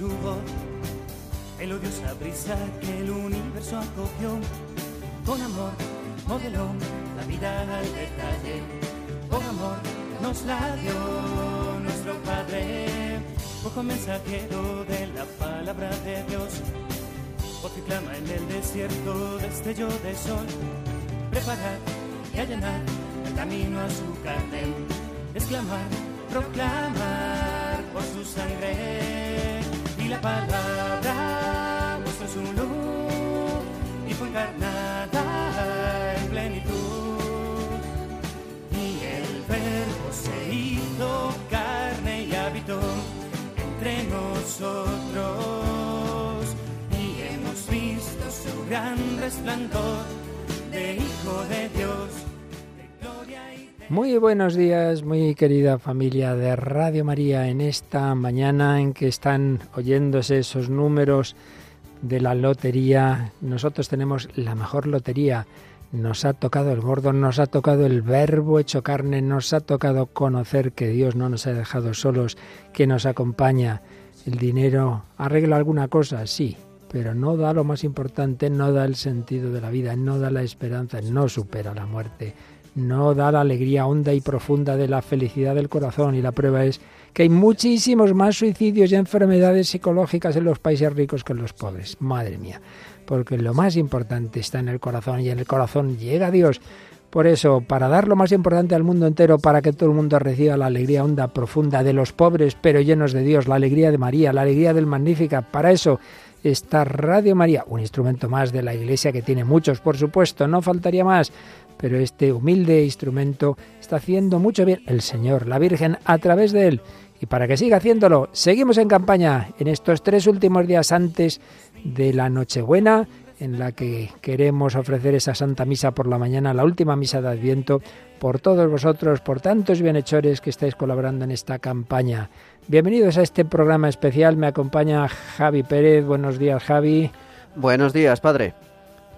su voz. Melodiosa brisa que el universo acogió. Con amor modeló la vida al detalle. Con amor nos la dio nuestro Padre. Ojo mensajero de la palabra de Dios. Voz que clama en el desierto, destello de sol. Preparar y allanar el camino a su carne. Exclamar, proclamar por su sangre. Palabra mostró su luz y fue encarnada en plenitud. Y el verbo se hizo carne y habitó entre nosotros. Y hemos visto su gran resplandor de Hijo de Dios. Muy buenos días, muy querida familia de Radio María, en esta mañana en que están oyéndose esos números de la lotería. Nosotros tenemos la mejor lotería. Nos ha tocado el gordo, nos ha tocado el verbo hecho carne, nos ha tocado conocer que Dios no nos ha dejado solos, que nos acompaña. El dinero arregla alguna cosa, sí, pero no da lo más importante, no da el sentido de la vida, no da la esperanza, no supera la muerte no da la alegría honda y profunda de la felicidad del corazón y la prueba es que hay muchísimos más suicidios y enfermedades psicológicas en los países ricos que en los pobres. Madre mía, porque lo más importante está en el corazón y en el corazón llega Dios. Por eso, para dar lo más importante al mundo entero, para que todo el mundo reciba la alegría honda, profunda de los pobres, pero llenos de Dios, la alegría de María, la alegría del Magnífica, para eso está Radio María, un instrumento más de la Iglesia que tiene muchos, por supuesto, no faltaría más, pero este humilde instrumento está haciendo mucho bien el Señor, la Virgen, a través de él. Y para que siga haciéndolo, seguimos en campaña en estos tres últimos días antes de la Nochebuena, en la que queremos ofrecer esa Santa Misa por la mañana, la última misa de Adviento, por todos vosotros, por tantos bienhechores que estáis colaborando en esta campaña. Bienvenidos a este programa especial, me acompaña Javi Pérez. Buenos días, Javi. Buenos días, padre.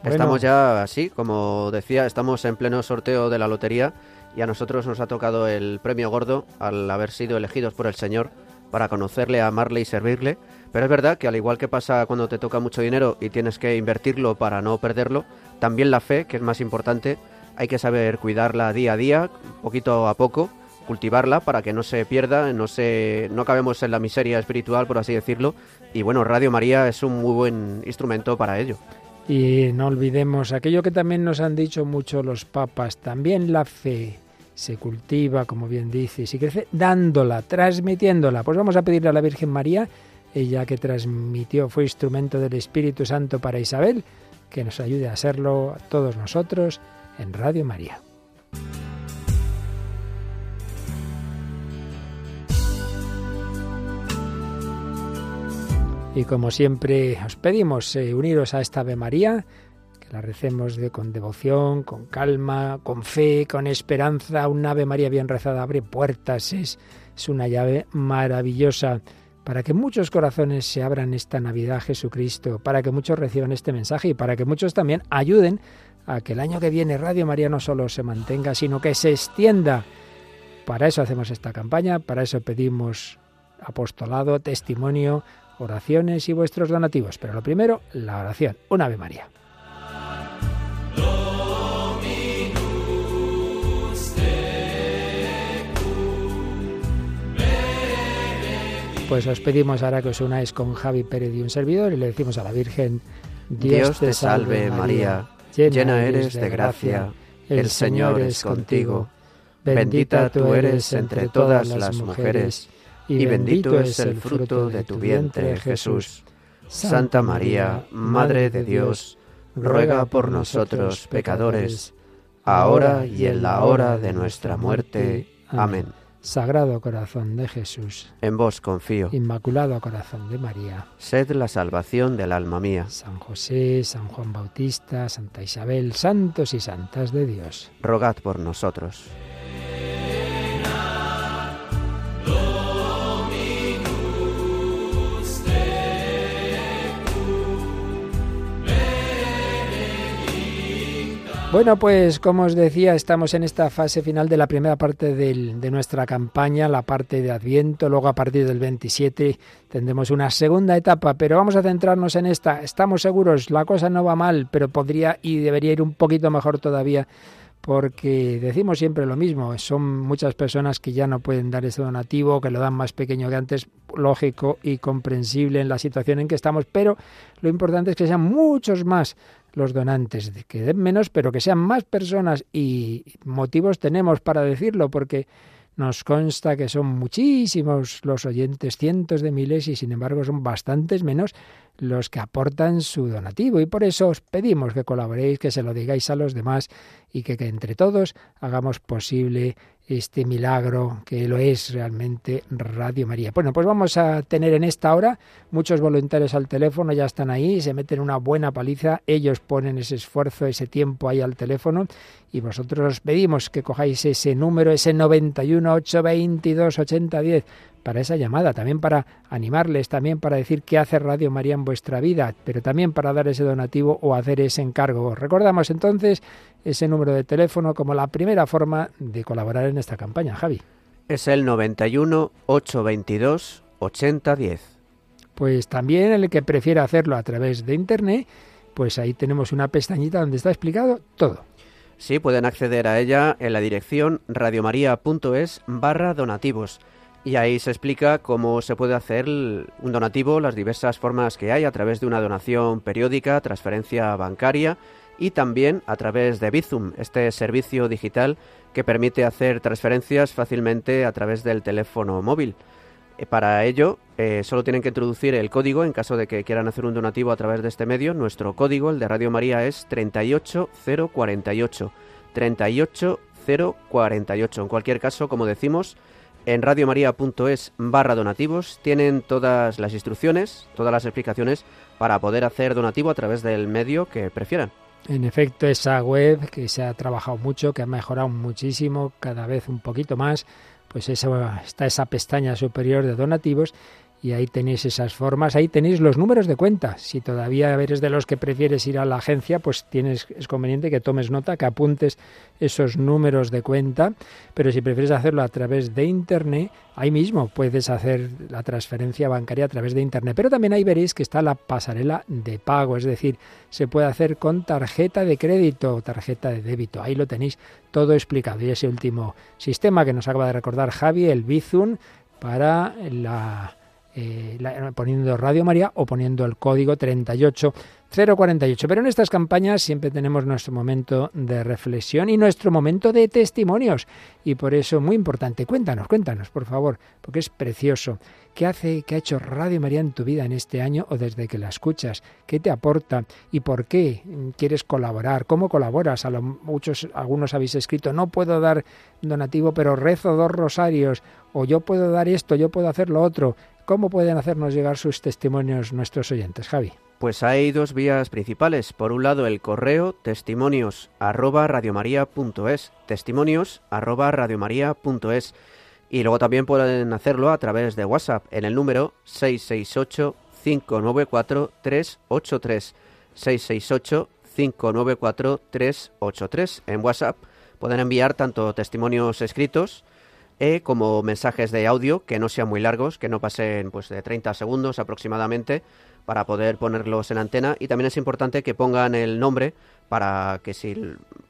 Estamos ya así, como decía, estamos en pleno sorteo de la lotería y a nosotros nos ha tocado el premio gordo al haber sido elegidos por el Señor para conocerle, amarle y servirle. Pero es verdad que al igual que pasa cuando te toca mucho dinero y tienes que invertirlo para no perderlo, también la fe, que es más importante, hay que saber cuidarla día a día, poquito a poco, cultivarla para que no se pierda, no se no acabemos en la miseria espiritual, por así decirlo. Y bueno, Radio María es un muy buen instrumento para ello. Y no olvidemos aquello que también nos han dicho mucho los papas, también la fe se cultiva, como bien dice, y crece dándola, transmitiéndola. Pues vamos a pedirle a la Virgen María, ella que transmitió, fue instrumento del Espíritu Santo para Isabel, que nos ayude a serlo a todos nosotros en Radio María. Y como siempre os pedimos eh, uniros a esta Ave María, que la recemos con devoción, con calma, con fe, con esperanza. Un Ave María bien rezada abre puertas, es, es una llave maravillosa para que muchos corazones se abran esta Navidad a Jesucristo, para que muchos reciban este mensaje y para que muchos también ayuden a que el año que viene Radio María no solo se mantenga, sino que se extienda. Para eso hacemos esta campaña, para eso pedimos apostolado, testimonio, oraciones y vuestros donativos. Pero lo primero, la oración. Un Ave María. Pues os pedimos ahora que os unáis con Javi Pérez y un servidor y le decimos a la Virgen, Dios te salve María, llena eres de gracia, el Señor es contigo. Bendita tú eres entre todas las mujeres, y bendito es el fruto de tu vientre, Jesús. Santa María, Madre de Dios, ruega por nosotros pecadores, ahora y en la hora de nuestra muerte. Amén. Sagrado Corazón de Jesús, En vos confío. Inmaculado Corazón de María, Sed la salvación del alma mía. San José, San Juan Bautista, Santa Isabel, santos y santas de Dios. Rogad por nosotros. Bueno, pues como os decía, estamos en esta fase final de la primera parte de nuestra campaña, la parte de Adviento. Luego a partir del 27 tendremos una segunda etapa, pero vamos a centrarnos en esta. Estamos seguros, la cosa no va mal, pero podría y debería ir un poquito mejor todavía porque decimos siempre lo mismo, son muchas personas que ya no pueden dar ese donativo, que lo dan más pequeño que antes, lógico y comprensible en la situación en que estamos, pero lo importante es que sean muchos más los donantes, que den menos, pero que sean más personas y motivos tenemos para decirlo, porque nos consta que son muchísimos los oyentes, cientos de miles, y sin embargo son bastantes menos los que aportan su donativo. Y por eso os pedimos que colaboréis, que se lo digáis a los demás y que, que entre todos hagamos posible este milagro que lo es realmente Radio María. Bueno, pues vamos a tener en esta hora muchos voluntarios al teléfono, ya están ahí, se meten una buena paliza, ellos ponen ese esfuerzo, ese tiempo ahí al teléfono y vosotros os pedimos que cojáis ese número, ese 91 822 8010 para esa llamada, también para animarles, también para decir qué hace Radio María en vuestra vida, pero también para dar ese donativo o hacer ese encargo. Recordamos entonces ese número de teléfono como la primera forma de colaborar en esta campaña, Javi. Es el 91 822 8010. Pues también el que prefiera hacerlo a través de internet, pues ahí tenemos una pestañita donde está explicado todo. Sí, pueden acceder a ella en la dirección radiomaria.es barra donativos y ahí se explica cómo se puede hacer un donativo, las diversas formas que hay a través de una donación periódica, transferencia bancaria y también a través de Bizum, este servicio digital que permite hacer transferencias fácilmente a través del teléfono móvil. Eh, para ello, eh, solo tienen que introducir el código en caso de que quieran hacer un donativo a través de este medio. Nuestro código, el de Radio María, es 38048. 38048. En cualquier caso, como decimos, en radiomaria.es barra donativos tienen todas las instrucciones, todas las explicaciones para poder hacer donativo a través del medio que prefieran. En efecto, esa web que se ha trabajado mucho, que ha mejorado muchísimo, cada vez un poquito más, pues eso, está esa pestaña superior de donativos y ahí tenéis esas formas, ahí tenéis los números de cuenta. Si todavía eres de los que prefieres ir a la agencia, pues tienes es conveniente que tomes nota, que apuntes esos números de cuenta, pero si prefieres hacerlo a través de internet, ahí mismo puedes hacer la transferencia bancaria a través de internet, pero también ahí veréis que está la pasarela de pago, es decir, se puede hacer con tarjeta de crédito o tarjeta de débito. Ahí lo tenéis todo explicado. Y ese último sistema que nos acaba de recordar Javi, el Bizum, para la eh, poniendo Radio María o poniendo el código 38048. Pero en estas campañas siempre tenemos nuestro momento de reflexión y nuestro momento de testimonios. Y por eso, muy importante, cuéntanos, cuéntanos, por favor, porque es precioso. ¿Qué hace, qué ha hecho Radio María en tu vida en este año o desde que la escuchas? ¿Qué te aporta y por qué quieres colaborar? ¿Cómo colaboras? A lo, muchos, algunos habéis escrito, no puedo dar donativo, pero rezo dos rosarios, o yo puedo dar esto, yo puedo hacer lo otro. ¿Cómo pueden hacernos llegar sus testimonios nuestros oyentes, Javi? Pues hay dos vías principales. Por un lado, el correo testimonios arroba testimonios arroba Y luego también pueden hacerlo a través de WhatsApp en el número 668 594 383 668 594 383 en WhatsApp. Pueden enviar tanto testimonios escritos como mensajes de audio que no sean muy largos, que no pasen pues de 30 segundos aproximadamente para poder ponerlos en antena y también es importante que pongan el nombre para que si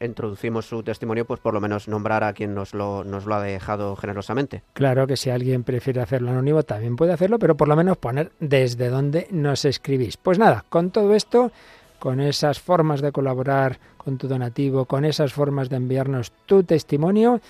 introducimos su testimonio, pues por lo menos nombrar a quien nos lo, nos lo ha dejado generosamente. Claro que si alguien prefiere hacerlo anónimo también puede hacerlo, pero por lo menos poner desde dónde nos escribís. Pues nada, con todo esto, con esas formas de colaborar con tu donativo, con esas formas de enviarnos tu testimonio,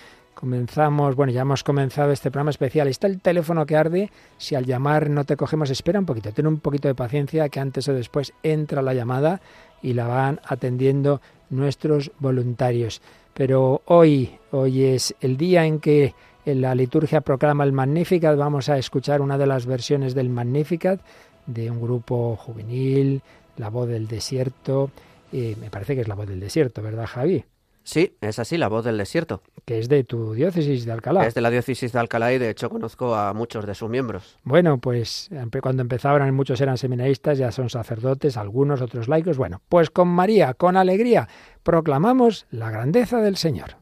Comenzamos, bueno, ya hemos comenzado este programa especial. Está el teléfono que arde. Si al llamar no te cogemos, espera un poquito, ten un poquito de paciencia que antes o después entra la llamada y la van atendiendo nuestros voluntarios. Pero hoy, hoy es el día en que la liturgia proclama el Magnificat. Vamos a escuchar una de las versiones del Magnificat de un grupo juvenil, La Voz del Desierto. Eh, me parece que es La Voz del Desierto, ¿verdad, Javi? Sí, es así, la voz del desierto. Que es de tu diócesis de Alcalá. Es de la diócesis de Alcalá y de hecho conozco a muchos de sus miembros. Bueno, pues cuando empezaban muchos eran seminaristas, ya son sacerdotes, algunos otros laicos. Bueno, pues con María, con alegría, proclamamos la grandeza del Señor.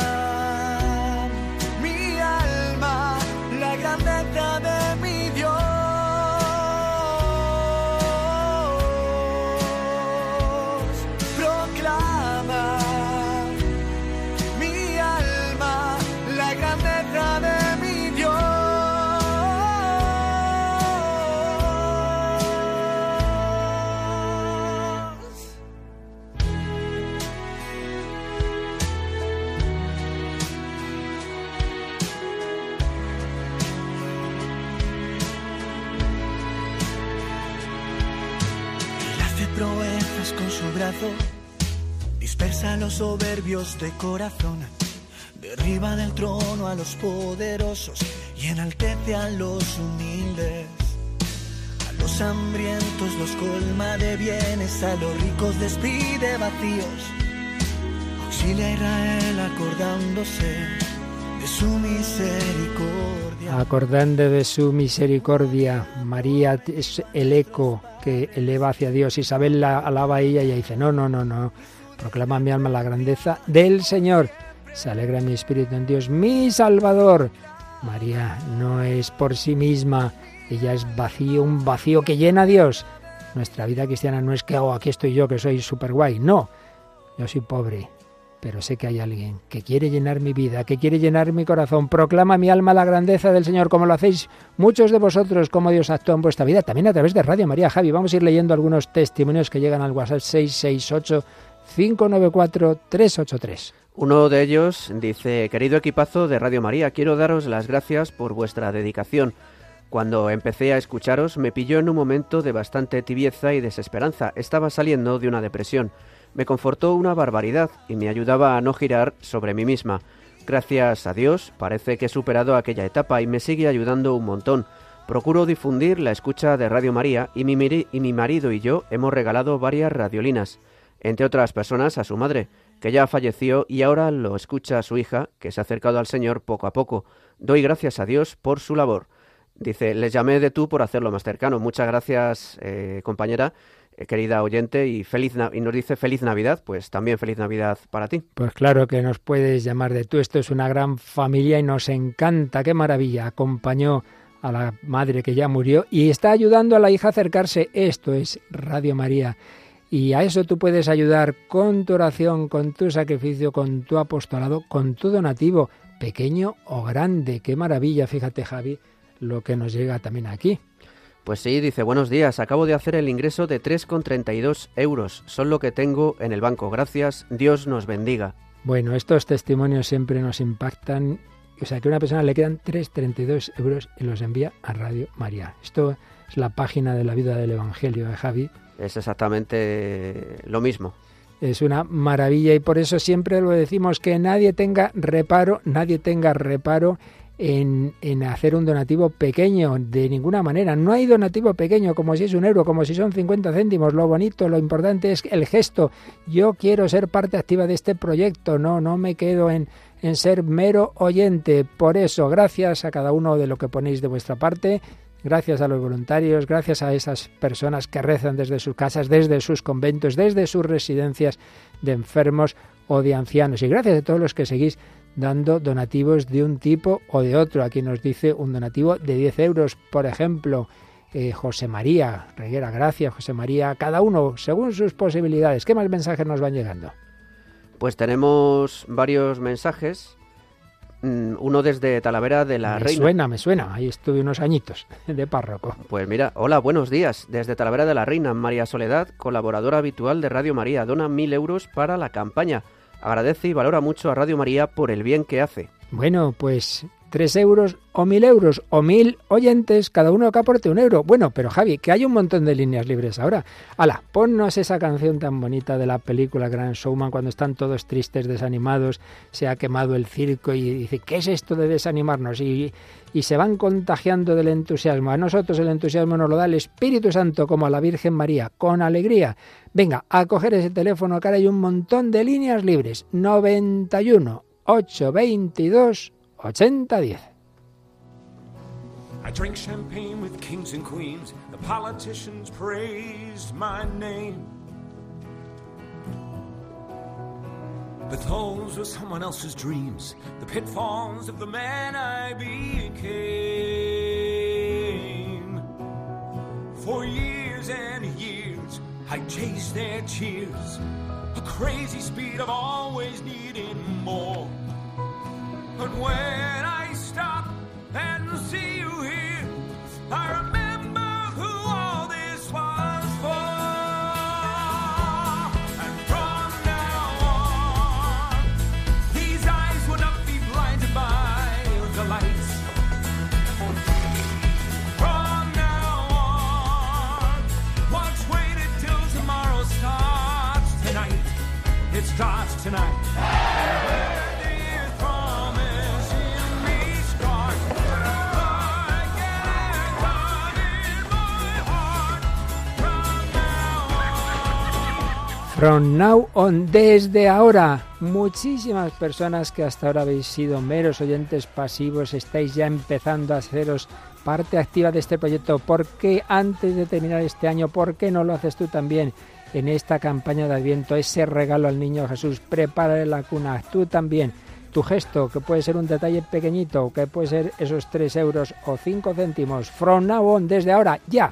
soberbios de corazón, derriba del trono a los poderosos y enaltece a los humildes. A los hambrientos los colma de bienes, a los ricos despide vacíos. Auxilia a Israel acordándose de su misericordia. Acordando de su misericordia, María es el eco que eleva hacia Dios. Isabel la alaba a ella y ella dice, no, no, no, no. Proclama mi alma la grandeza del Señor. Se alegra mi espíritu en Dios, mi Salvador. María no es por sí misma, ella es vacío, un vacío que llena a Dios. Nuestra vida cristiana no es que, oh, aquí estoy yo, que soy súper guay. No, yo soy pobre, pero sé que hay alguien que quiere llenar mi vida, que quiere llenar mi corazón. Proclama mi alma la grandeza del Señor, como lo hacéis muchos de vosotros, como Dios actúa en vuestra vida, también a través de Radio María. Javi, vamos a ir leyendo algunos testimonios que llegan al WhatsApp 668 594 383. Uno de ellos dice, querido equipazo de Radio María, quiero daros las gracias por vuestra dedicación. Cuando empecé a escucharos me pilló en un momento de bastante tibieza y desesperanza. Estaba saliendo de una depresión. Me confortó una barbaridad y me ayudaba a no girar sobre mí misma. Gracias a Dios parece que he superado aquella etapa y me sigue ayudando un montón. Procuro difundir la escucha de Radio María y mi, y mi marido y yo hemos regalado varias radiolinas, entre otras personas a su madre, que ya falleció y ahora lo escucha su hija, que se ha acercado al Señor poco a poco. Doy gracias a Dios por su labor. Dice, les llamé de tú por hacerlo más cercano. Muchas gracias, eh, compañera, eh, querida oyente, y, feliz y nos dice feliz Navidad, pues también feliz Navidad para ti. Pues claro que nos puedes llamar de tú. Esto es una gran familia y nos encanta. Qué maravilla. Acompañó a la madre que ya murió y está ayudando a la hija a acercarse. Esto es Radio María. Y a eso tú puedes ayudar con tu oración, con tu sacrificio, con tu apostolado, con tu donativo, pequeño o grande. Qué maravilla, fíjate Javi, lo que nos llega también aquí. Pues sí, dice, buenos días, acabo de hacer el ingreso de 3,32 euros. Son lo que tengo en el banco. Gracias, Dios nos bendiga. Bueno, estos testimonios siempre nos impactan. O sea, que a una persona le quedan 3,32 euros y los envía a Radio María. Esto es la página de la vida del Evangelio de Javi. Es exactamente lo mismo. Es una maravilla y por eso siempre lo decimos, que nadie tenga reparo, nadie tenga reparo en, en hacer un donativo pequeño, de ninguna manera. No hay donativo pequeño, como si es un euro, como si son 50 céntimos. Lo bonito, lo importante es el gesto. Yo quiero ser parte activa de este proyecto, no, no me quedo en, en ser mero oyente. Por eso, gracias a cada uno de lo que ponéis de vuestra parte. Gracias a los voluntarios, gracias a esas personas que rezan desde sus casas, desde sus conventos, desde sus residencias de enfermos o de ancianos. Y gracias a todos los que seguís dando donativos de un tipo o de otro. Aquí nos dice un donativo de 10 euros, por ejemplo. eh, José María Reguera, gracias José María, cada uno según sus posibilidades. ¿Qué más mensajes nos van llegando? Pues tenemos varios mensajes. Mm, uno desde Talavera de la me Reina. suena, me suena. Ahí estuve unos añitos de párroco. Pues mira, hola, buenos días. Desde Talavera de la Reina, María Soledad, colaboradora habitual de Radio María, dona mil euros para la campaña. Agradece y valora mucho a Radio María por el bien que hace. Bueno, pues tres euros o mil euros o mil oyentes, cada uno que aporte un euro. Bueno, pero Javi, que hay un montón de líneas libres ahora. Ala, ponnos esa canción tan bonita de la película Gran Showman cuando están todos tristes, desanimados, se ha quemado el circo y dice, ¿qué es esto de desanimarnos? Y, y se van contagiando del entusiasmo. A nosotros el entusiasmo nos lo da el Espíritu Santo como a la Virgen María, con alegría. Venga, a coger ese teléfono, ahora hay un montón de líneas libres. 91 822 8010. I drank champagne with kings and queens. The politicians my name. But those were someone else's dreams, the pitfalls of the man I became. For years and years, I chased their cheers, a crazy speed of always needing more. But when I stop and see you here, I remember who all this From now on, desde ahora, muchísimas personas que hasta ahora habéis sido meros oyentes pasivos, estáis ya empezando a haceros parte activa de este proyecto. ¿Por qué antes de terminar este año, por qué no lo haces tú también en esta campaña de Adviento? Ese regalo al niño Jesús, prepara la cuna, tú también. Tu gesto, que puede ser un detalle pequeñito, que puede ser esos 3 euros o 5 céntimos. From now on, desde ahora, ya.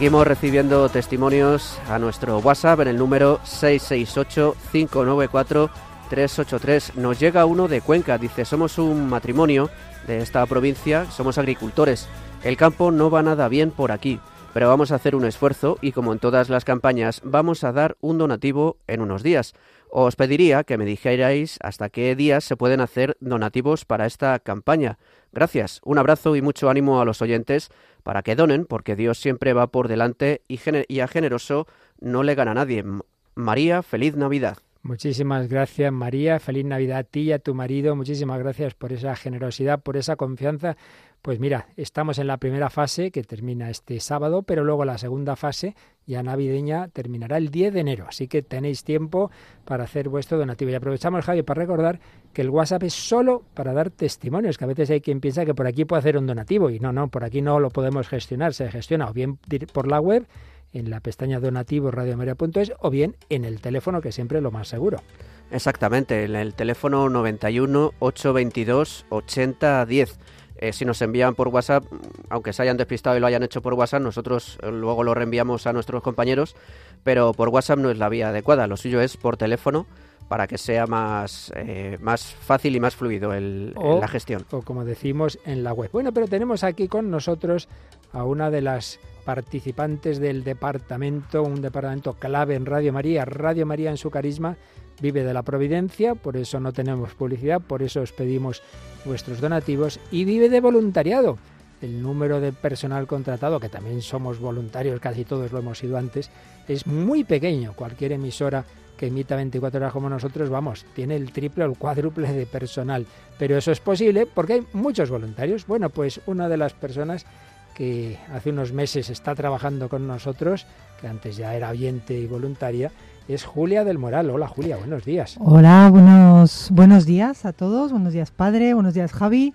Seguimos recibiendo testimonios a nuestro WhatsApp en el número 668-594-383. Nos llega uno de Cuenca, dice, somos un matrimonio de esta provincia, somos agricultores. El campo no va nada bien por aquí, pero vamos a hacer un esfuerzo y como en todas las campañas vamos a dar un donativo en unos días. Os pediría que me dijerais hasta qué días se pueden hacer donativos para esta campaña. Gracias, un abrazo y mucho ánimo a los oyentes para que donen, porque Dios siempre va por delante y, a generoso no le gana a nadie. María, feliz Navidad. Muchísimas gracias María, feliz Navidad a ti y a tu marido, muchísimas gracias por esa generosidad, por esa confianza. Pues mira, estamos en la primera fase que termina este sábado, pero luego la segunda fase, ya navideña, terminará el 10 de enero, así que tenéis tiempo para hacer vuestro donativo. Y aprovechamos, Javi, para recordar que el WhatsApp es solo para dar testimonios, que a veces hay quien piensa que por aquí puede hacer un donativo, y no, no, por aquí no lo podemos gestionar, se gestiona o bien por la web, en la pestaña donativo radiomaria.es o bien en el teléfono, que siempre es lo más seguro. Exactamente, en el teléfono 91 822 8010. Eh, si nos envían por WhatsApp, aunque se hayan despistado y lo hayan hecho por WhatsApp, nosotros eh, luego lo reenviamos a nuestros compañeros, pero por WhatsApp no es la vía adecuada, lo suyo es por teléfono para que sea más, eh, más fácil y más fluido el, O- la gestión. O como decimos en la web. Bueno, pero tenemos aquí con nosotros a una de las participantes del departamento, un departamento clave en Radio María. Radio María en su carisma vive de la providencia, por eso no tenemos publicidad, por eso os pedimos vuestros donativos y vive de voluntariado. El número de personal contratado, que también somos voluntarios, casi todos lo hemos sido antes, es muy pequeño. Cualquier emisora que emita 24 horas como nosotros, vamos, tiene el triple o el cuádruple de personal. Pero eso es posible porque hay muchos voluntarios. Bueno, pues una de las personas que hace unos meses está trabajando con nosotros, que antes ya era oyente y voluntaria, es Julia del Moral. Hola Julia, buenos días. Hola, buenos, buenos días a todos, buenos días padre, buenos días Javi.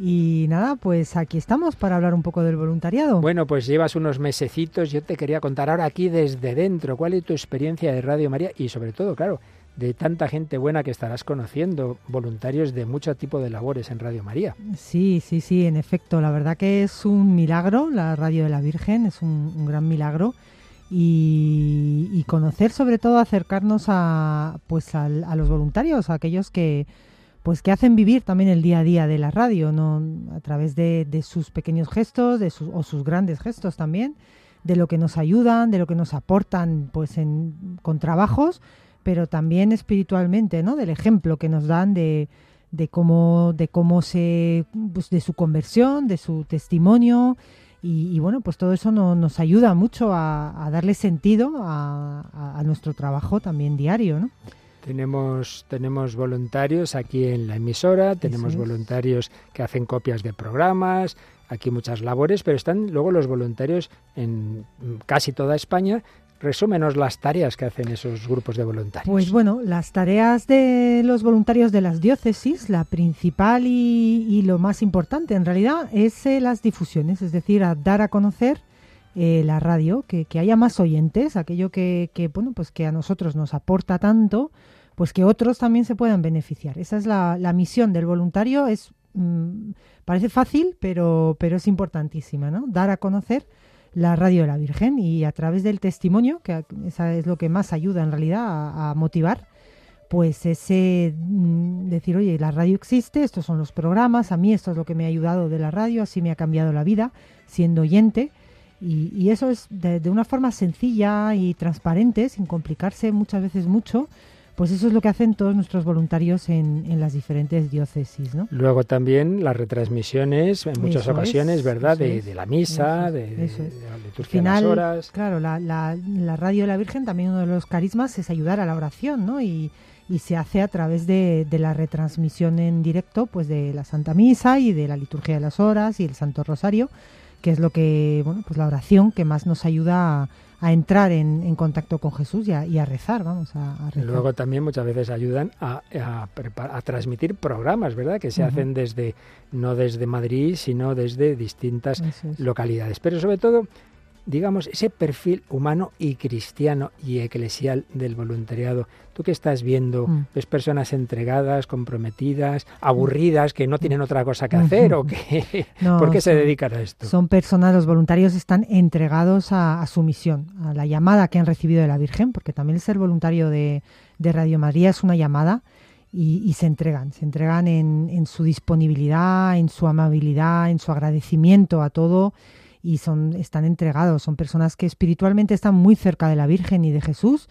Y nada, pues aquí estamos para hablar un poco del voluntariado. Bueno, pues llevas unos mesecitos, yo te quería contar ahora aquí desde dentro, cuál es tu experiencia de Radio María y sobre todo, claro, de tanta gente buena que estarás conociendo, voluntarios de mucho tipo de labores en Radio María. Sí, sí, sí, en efecto, la verdad que es un milagro, la Radio de la Virgen, es un, gran milagro. Y, conocer sobre todo acercarnos a pues a, los voluntarios a aquellos que pues que hacen vivir también el día a día de la radio no a través de, sus pequeños gestos de sus, o sus grandes gestos también de lo que nos ayudan de lo que nos aportan pues en, con trabajos pero también espiritualmente, ¿no? Del ejemplo que nos dan de, de cómo, de cómo se, pues de su conversión, de su testimonio. Y, bueno, pues todo eso nos ayuda mucho a, darle sentido a, nuestro trabajo también diario, ¿no? Tenemos, tenemos voluntarios aquí en la emisora, tenemos voluntarios que hacen copias de programas, aquí muchas labores, pero están luego los voluntarios en casi toda España Resúmenos las tareas que hacen esos grupos de voluntarios. Pues bueno, las tareas de los voluntarios de las diócesis, la principal y, lo más importante en realidad es eh, las difusiones, es decir, a dar a conocer eh, la radio, que, haya más oyentes, aquello que, bueno, pues que a nosotros nos aporta tanto, pues que otros también se puedan beneficiar. Esa es la, misión del voluntario, es mm, parece fácil, pero, pero es importantísima, ¿no? Dar a conocer la radio de la Virgen y a través del testimonio, que es lo que más ayuda en realidad a, motivar, pues ese mm, decir, oye, la radio existe, estos son los programas, a mí esto es lo que me ha ayudado de la radio, así me ha cambiado la vida siendo oyente. Y, eso es de, una forma sencilla y transparente, sin complicarse muchas veces mucho, pues eso es lo que hacen todos nuestros voluntarios en, las diferentes diócesis. ¿no? Luego también las retransmisiones, en muchas ocasiones, ¿verdad? De, la misa, de, la liturgia de las horas. Claro, la, la, radio de la Virgen también uno de los carismas es ayudar a la oración, ¿no? Y, y se hace a través de, la retransmisión en directo pues de la Santa Misa y de la liturgia de las horas y el Santo Rosario, que es lo que, bueno, pues la oración que más nos ayuda a a entrar en, contacto con Jesús y a, rezar, vamos, a, rezar. Luego también muchas veces ayudan a, a transmitir programas, ¿verdad? Que se hacen desde, no desde Madrid, sino desde distintas localidades. Pero sobre todo digamos, ese perfil humano y cristiano y eclesial del voluntariado. ¿Tú qué estás viendo? Mm. ¿Ves personas entregadas, comprometidas, aburridas, que no tienen otra cosa que hacer o que, por qué se dedican a esto? Son personas, los voluntarios están entregados a, su misión, a la llamada que han recibido de la Virgen, porque también el ser voluntario de, Radio María es una llamada. Y, se entregan, se entregan en su disponibilidad, en su amabilidad, en su agradecimiento a todo y son, están entregados, son personas que espiritualmente están muy cerca de la Virgen y de Jesús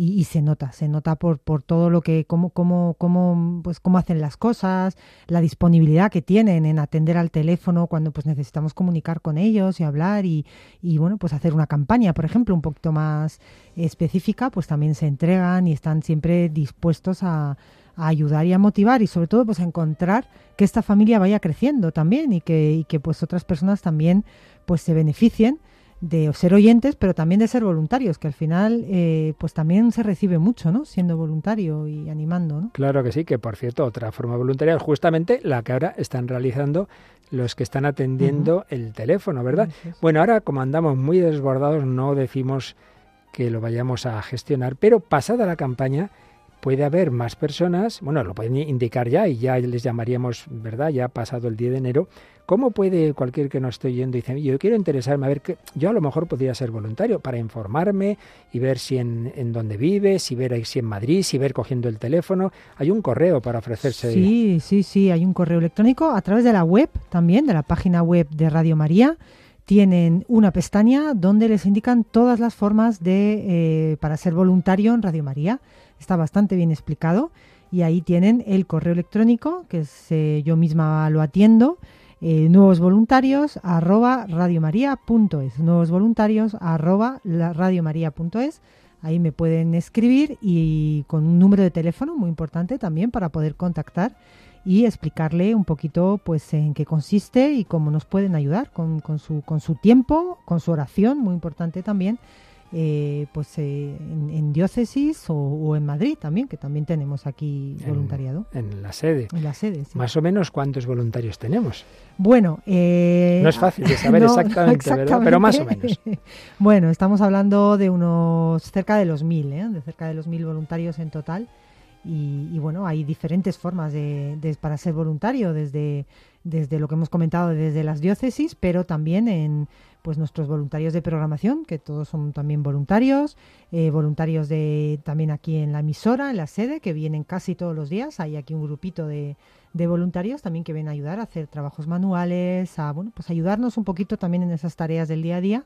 y, se nota, se nota por, por todo lo que, cómo, cómo, cómo, pues, cómo hacen las cosas, la disponibilidad que tienen en atender al teléfono cuando pues necesitamos comunicar con ellos y hablar y, y bueno, pues hacer una campaña, por ejemplo, un poquito más específica, pues también se entregan y están siempre dispuestos a, a ayudar y a motivar y sobre todo pues a encontrar que esta familia vaya creciendo también y que, y que pues otras personas también pues se beneficien de ser oyentes, pero también de ser voluntarios, que al final eh, pues también se recibe mucho, ¿no? Siendo voluntario y animando, ¿no? Claro que sí, que por cierto, otra forma voluntaria es justamente la que ahora están realizando los que están atendiendo el teléfono, ¿verdad? Bueno, ahora como andamos muy desbordados, no decimos que lo vayamos a gestionar, pero pasada la campaña, puede haber más personas, bueno, lo pueden indicar ya y ya les llamaríamos, ¿verdad? Ya ha pasado el 10 de enero. ¿Cómo puede cualquier que no esté yendo y dice, yo quiero interesarme a ver que yo a lo mejor podría ser voluntario para informarme y ver si en, en dónde vive, si ver si en Madrid, si ver cogiendo el teléfono? Hay un correo para ofrecerse. Sí, sí, sí, hay un correo electrónico a través de la web también, de la página web de Radio María tienen una pestaña donde les indican todas las formas de, eh, para ser voluntario en Radio María. Está bastante bien explicado y ahí tienen el correo electrónico, que eh, yo misma lo atiendo, eh, nuevos radiomaria.es, nuevos. Ahí me pueden escribir y con un número de teléfono muy importante también para poder contactar y explicarle un poquito pues en qué consiste y cómo nos pueden ayudar con, con, su, con su tiempo, con su oración, muy importante también, eh, pues eh, en, diócesis o, en Madrid también, que también tenemos aquí voluntariado. En, la sede. En la sede, Más o menos cuántos voluntarios tenemos. Bueno, eh, no es fácil de saber exactamente, ¿verdad? Pero más o menos. bueno, estamos hablando de unos cerca de los mil, de cerca de los mil voluntarios en total. Y, bueno, hay diferentes formas de, para ser voluntario, desde, desde lo que hemos comentado, desde las diócesis, pero también en pues nuestros voluntarios de programación, que todos son también voluntarios, eh, voluntarios de también aquí en la emisora, en la sede, que vienen casi todos los días. Hay aquí un grupito de, de voluntarios también que vienen a ayudar a hacer trabajos manuales, a bueno, pues ayudarnos un poquito también en esas tareas del día a día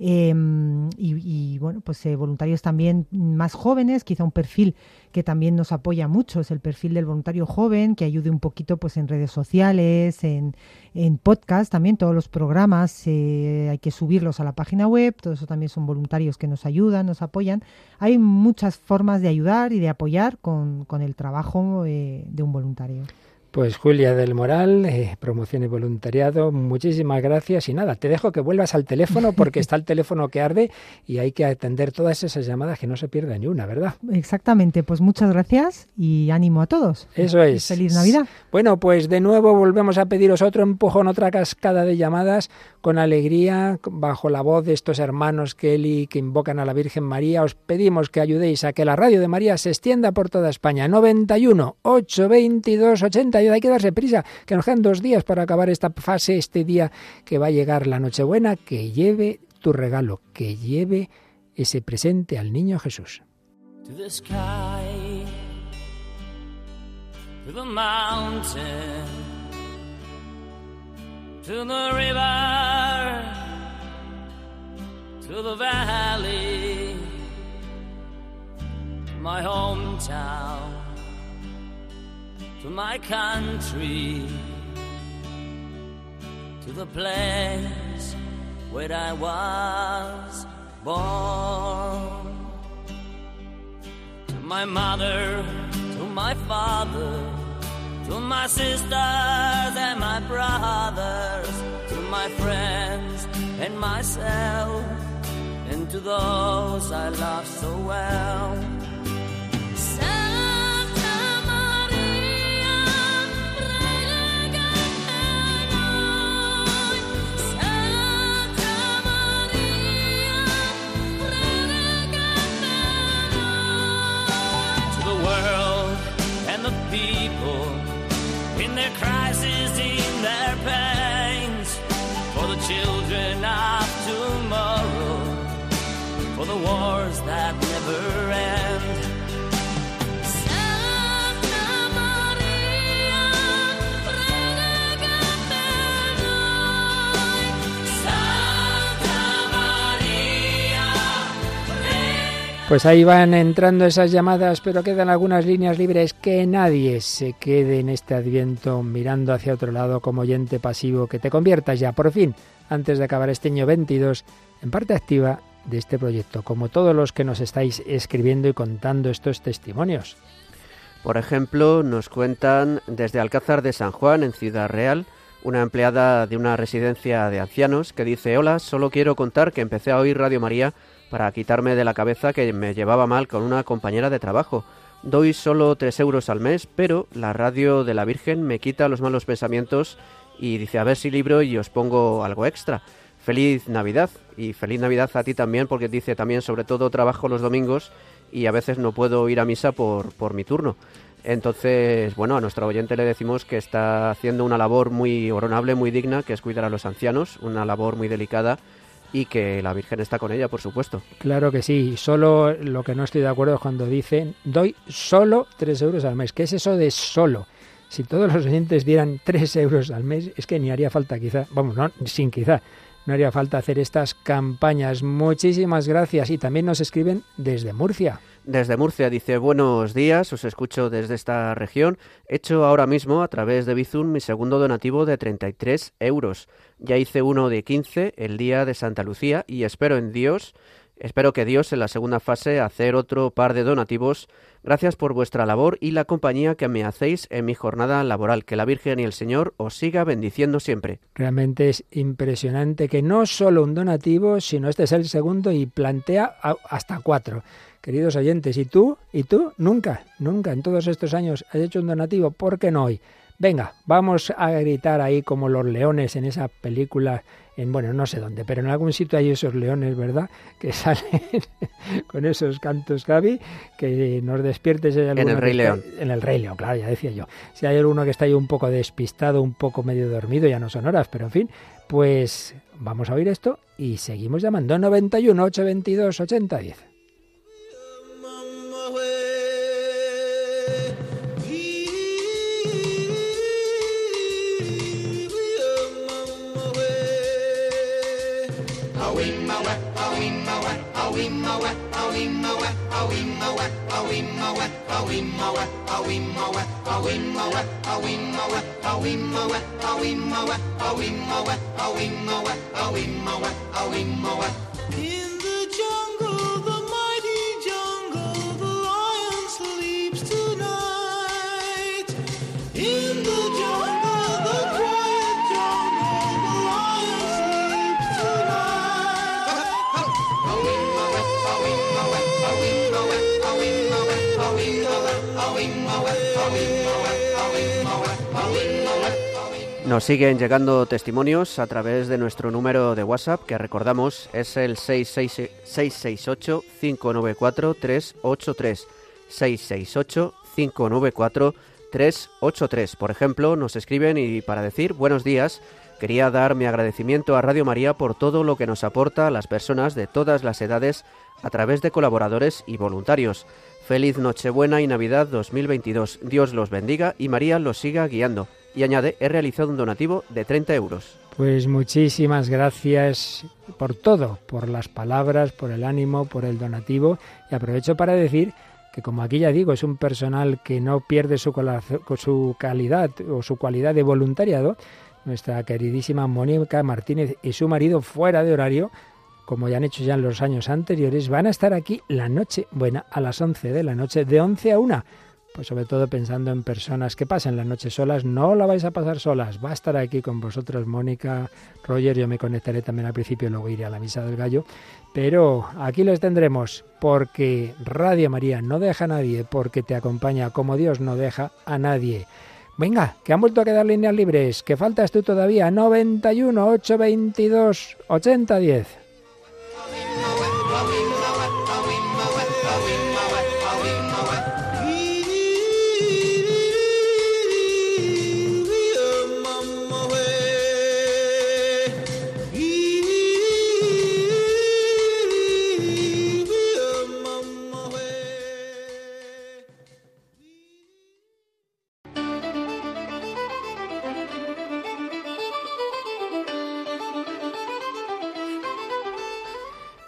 Em, y, bueno, pues eh, voluntarios también más jóvenes, quizá un perfil que también nos apoya mucho, es el perfil del voluntario joven, que ayude un poquito pues en redes sociales, en, en podcast también, todos los programas eh, hay que subirlos a la página web, todo eso también son voluntarios que nos ayudan, nos apoyan. Hay muchas formas de ayudar y de apoyar con, con el trabajo eh, de un voluntario. Pues Julia del Moral, eh, promoción y voluntariado, muchísimas gracias y nada, te dejo que vuelvas al teléfono porque está el teléfono que arde y hay que atender todas esas llamadas que no se pierda ni una, ¿verdad? Exactamente, pues muchas gracias y ánimo a todos. Eso es. Feliz Navidad. Bueno, pues de nuevo volvemos a pediros otro empujón, otra cascada de llamadas con alegría, bajo la voz de estos hermanos Kelly que invocan a la Virgen María. Os pedimos que ayudéis a que la radio de María se extienda por toda España. 91 822 80 hay que darse prisa, que nos quedan dos días para acabar esta fase, este día que va a llegar la Nochebuena, que lleve tu regalo, que lleve ese presente al niño Jesús. To the sky, to the mountain, to the river, to the valley, my hometown. To my country, to the place where I was born. To my mother, to my father, to my sisters and my brothers, to my friends and myself, and to those I love so well. Pues ahí van entrando esas llamadas, pero quedan algunas líneas libres. Que nadie se quede en este adviento mirando hacia otro lado como oyente pasivo, que te conviertas ya, por fin, antes de acabar este año 22, en parte activa de este proyecto, como todos los que nos estáis escribiendo y contando estos testimonios. Por ejemplo, nos cuentan desde Alcázar de San Juan, en Ciudad Real, una empleada de una residencia de ancianos que dice, hola, solo quiero contar que empecé a oír Radio María para quitarme de la cabeza que me llevaba mal con una compañera de trabajo. Doy solo tres euros al mes, pero la radio de la Virgen me quita los malos pensamientos y dice a ver si libro y os pongo algo extra. Feliz Navidad y feliz Navidad a ti también porque dice también sobre todo trabajo los domingos y a veces no puedo ir a misa por, por mi turno. Entonces, bueno, a nuestro oyente le decimos que está haciendo una labor muy honorable, muy digna, que es cuidar a los ancianos, una labor muy delicada y que la Virgen está con ella, por supuesto. Claro que sí, solo lo que no estoy de acuerdo es cuando dicen doy solo tres euros al mes. ¿Qué es eso de solo? Si todos los oyentes dieran tres euros al mes, es que ni haría falta quizá, vamos, no, sin quizá, no haría falta hacer estas campañas. Muchísimas gracias y también nos escriben desde Murcia. Desde Murcia dice buenos días, os escucho desde esta región. He hecho ahora mismo a través de Bizum mi segundo donativo de 33 euros. Ya hice uno de 15 el día de Santa Lucía y espero en Dios, espero que Dios en la segunda fase hacer otro par de donativos. Gracias por vuestra labor y la compañía que me hacéis en mi jornada laboral. Que la Virgen y el Señor os siga bendiciendo siempre. Realmente es impresionante que no solo un donativo, sino este es el segundo y plantea hasta cuatro. Queridos oyentes, ¿y tú? ¿Y tú? Nunca, nunca en todos estos años has hecho un donativo. ¿Por qué no hoy? Venga, vamos a gritar ahí como los leones en esa película, en bueno, no sé dónde, pero en algún sitio hay esos leones, ¿verdad? Que salen con esos cantos, Gaby, que nos despiertes. en el Rey León. en el Rey León, claro, ya decía yo. Si hay alguno que está ahí un poco despistado, un poco medio dormido, ya no son horas, pero en fin, pues vamos a oír esto y seguimos llamando 91 822 8010. In the jungle, Nos siguen llegando testimonios a través de nuestro número de WhatsApp, que recordamos es el 668-594-383. 668-594-383. Por ejemplo, nos escriben y para decir buenos días, quería dar mi agradecimiento a Radio María por todo lo que nos aporta a las personas de todas las edades a través de colaboradores y voluntarios. Feliz Nochebuena y Navidad 2022. Dios los bendiga y María los siga guiando. Y añade, he realizado un donativo de 30 euros. Pues muchísimas gracias por todo, por las palabras, por el ánimo, por el donativo. Y aprovecho para decir que como aquí ya digo, es un personal que no pierde su, su calidad o su cualidad de voluntariado, nuestra queridísima Mónica Martínez y su marido fuera de horario como ya han hecho ya en los años anteriores, van a estar aquí la noche buena a las 11 de la noche, de 11 a 1. Pues sobre todo pensando en personas que pasen la noche solas, no la vais a pasar solas, va a estar aquí con vosotros Mónica, Roger, yo me conectaré también al principio, luego iré a la misa del gallo, pero aquí les tendremos porque Radio María no deja a nadie, porque te acompaña como Dios no deja a nadie. Venga, que han vuelto a quedar líneas libres, que faltas tú todavía, 91 822 8010.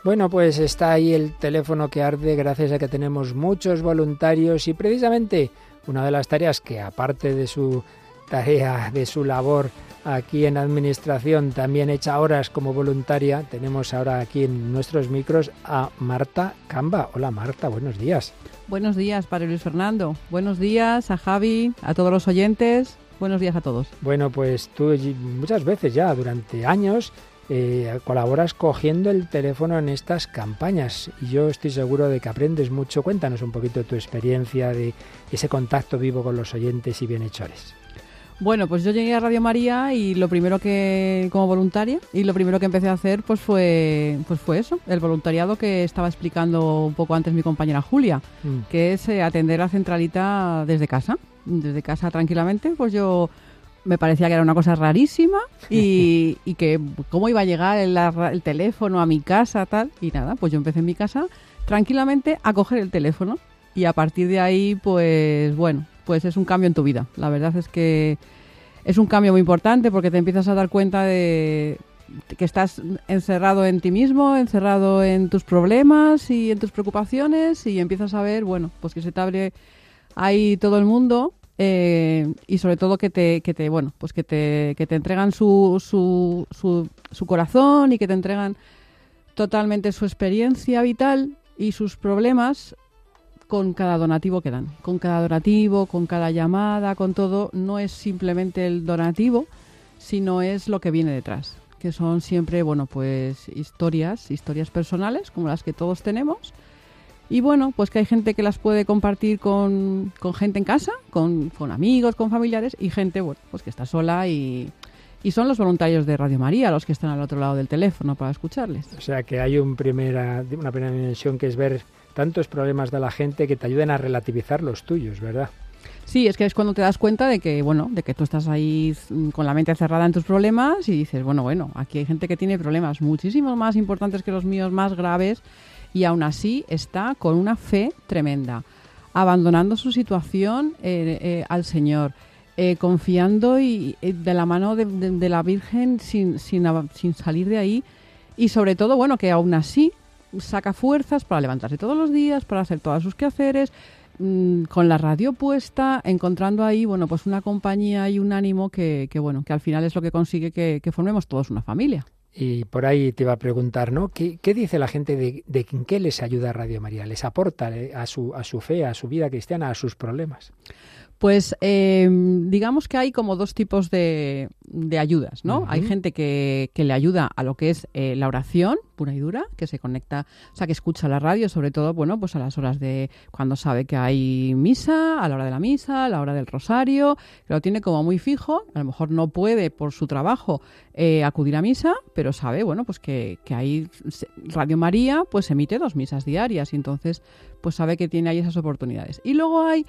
Bueno, pues está ahí el teléfono que arde gracias a que tenemos muchos voluntarios y precisamente una de las tareas que aparte de su tarea, de su labor aquí en administración, también echa horas como voluntaria, tenemos ahora aquí en nuestros micros a Marta Camba. Hola Marta, buenos días. Buenos días, Padre Luis Fernando. Buenos días a Javi, a todos los oyentes. Buenos días a todos. Bueno, pues tú muchas veces ya, durante años, eh, colaboras cogiendo el teléfono en estas campañas y yo estoy seguro de que aprendes mucho. Cuéntanos un poquito tu experiencia de ese contacto vivo con los oyentes y bienhechores. Bueno, pues yo llegué a Radio María y lo primero que como voluntaria y lo primero que empecé a hacer pues fue pues fue eso, el voluntariado que estaba explicando un poco antes mi compañera Julia, mm. que es eh, atender la centralita desde casa, desde casa tranquilamente, pues yo me parecía que era una cosa rarísima y, que cómo iba a llegar el, teléfono a mi casa, tal. Y nada, pues yo empecé en mi casa tranquilamente a coger el teléfono y a partir de ahí, pues bueno, pues es un cambio en tu vida. La verdad es que es un cambio muy importante porque te empiezas a dar cuenta de, que estás encerrado en ti mismo, encerrado en tus problemas y en tus preocupaciones y empiezas a ver, bueno, pues que se te abre ahí todo el mundo eh, y sobre todo que te, que te bueno, pues que te, que te entregan su, su, su, su corazón y que te entregan totalmente su experiencia vital y sus problemas con cada donativo que dan. Con cada donativo, con cada llamada, con todo, no es simplemente el donativo, sino es lo que viene detrás, que son siempre, bueno, pues historias, historias personales, como las que todos tenemos. Y bueno, pues que hay gente que las puede compartir con, con gente en casa, con, con, amigos, con familiares, y gente, bueno, pues que está sola y, y son los voluntarios de Radio María los que están al otro lado del teléfono para escucharles. O sea que hay un primera, una primera dimensión que es ver tantos problemas de la gente que te ayuden a relativizar los tuyos, ¿verdad? Sí, es que es cuando te das cuenta de que, bueno, de que tú estás ahí mm, con la mente cerrada en tus problemas y dices, bueno, bueno, aquí hay gente que tiene problemas muchísimo más importantes que los míos, más graves, y aún así está con una fe tremenda, abandonando su situación eh, eh, al Señor, eh, confiando y de la mano de, la Virgen sin, sin, salir de ahí, y sobre todo, bueno, que aún así saca fuerzas para levantarse todos los días, para hacer todos sus quehaceres, mmm, con la radio puesta, encontrando ahí, bueno, pues una compañía y un ánimo que, bueno, que al final es lo que consigue que, formemos todos una familia. Y por ahí te iba a preguntar, ¿no? ¿Qué, dice la gente de, qué les ayuda Radio María? ¿Les aporta eh, a su, a su fe, a su vida cristiana, a sus problemas? Pues eh, digamos que hay como dos tipos de, de ayudas, ¿no? Uh -huh. Hay gente que, que, le ayuda a lo que es eh, la oración pura y dura, que se conecta, o sea, que escucha la radio, sobre todo, bueno, pues a las horas de cuando sabe que hay misa, a la hora de la misa, a la hora del rosario, que lo tiene como muy fijo, a lo mejor no puede por su trabajo eh, acudir a misa, pero sabe, bueno, pues que, que hay Radio María, pues emite dos misas diarias y entonces, pues sabe que tiene ahí esas oportunidades. Y luego hay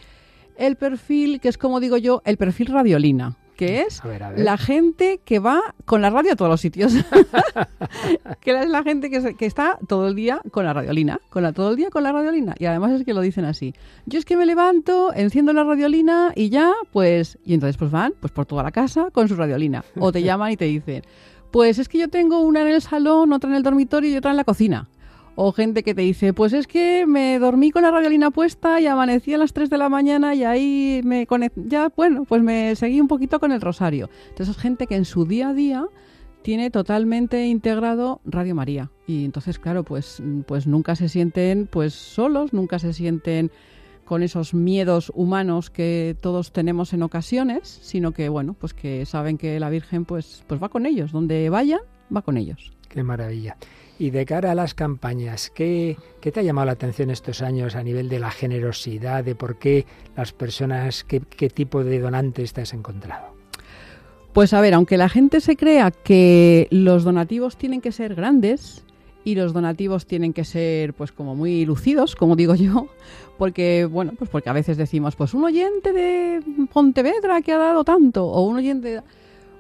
el perfil, que es como digo yo, el perfil radiolina, que es a ver, a ver. la gente que va con la radio a todos los sitios. que es la gente que, se, que, está todo el día con la radiolina, con la, todo el día con la radiolina. Y además es que lo dicen así. Yo es que me levanto, enciendo la radiolina y ya, pues, y entonces pues van pues por toda la casa con su radiolina. O te llaman y te dicen, pues es que yo tengo una en el salón, otra en el dormitorio y otra en la cocina. O gente que te dice, pues es que me dormí con la radiolina puesta y amanecí a las 3 de la mañana y ahí me conecté. Ya, bueno, pues me seguí un poquito con el rosario. Entonces es gente que en su día a día tiene totalmente integrado Radio María. Y entonces, claro, pues, pues nunca se sienten pues solos, nunca se sienten con esos miedos humanos que todos tenemos en ocasiones, sino que, bueno, pues que saben que la Virgen pues, pues va con ellos. Donde vayan, va con ellos. Qué maravilla. Y de cara a las campañas, ¿qué, ¿qué, te ha llamado la atención estos años a nivel de la generosidad, de por qué las personas, qué, qué tipo de donantes te has encontrado? Pues a ver, aunque la gente se crea que los donativos tienen que ser grandes y los donativos tienen que ser pues como muy lucidos, como digo yo, porque bueno, pues porque a veces decimos, pues un oyente de Pontevedra que ha dado tanto o un oyente de...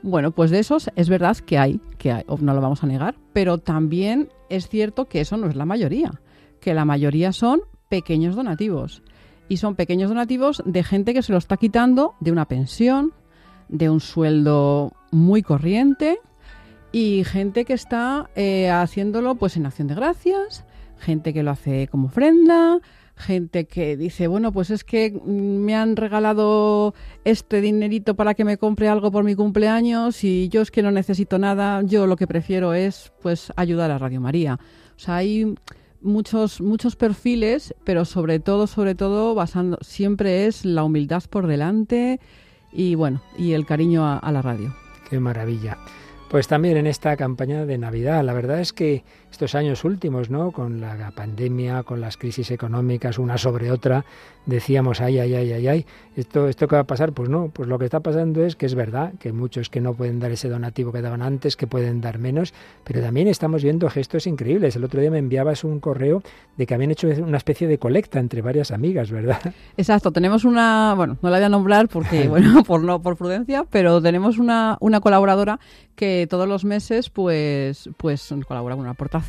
Bueno, pues de esos es verdad que hay, que hay, no lo vamos a negar, pero también es cierto que eso no es la mayoría, que la mayoría son pequeños donativos. Y son pequeños donativos de gente que se lo está quitando de una pensión, de un sueldo muy corriente y gente que está eh, haciéndolo pues en acción de gracias, gente que lo hace como ofrenda, gente que dice, bueno, pues es que me han regalado este dinerito para que me compre algo por mi cumpleaños y yo es que no necesito nada, yo lo que prefiero es pues ayudar a Radio María. O sea, hay muchos muchos perfiles, pero sobre todo, sobre todo basando siempre es la humildad por delante y bueno, y el cariño a, a la radio. Qué maravilla. Pues también en esta campaña de Navidad, la verdad es que estos años últimos, ¿no? Con la pandemia, con las crisis económicas, una sobre otra, decíamos, ay, ay, ay, ay, ay, esto, esto que va a pasar, pues no, pues lo que está pasando es que es verdad, que muchos que no pueden dar ese donativo que daban antes, que pueden dar menos, pero también estamos viendo gestos increíbles. El otro día me enviabas un correo de que habían hecho una especie de colecta entre varias amigas, ¿verdad? Exacto, tenemos una, bueno, no la voy a nombrar porque, bueno, por no, por prudencia, pero tenemos una, una colaboradora que todos los meses pues, pues colabora con una aportación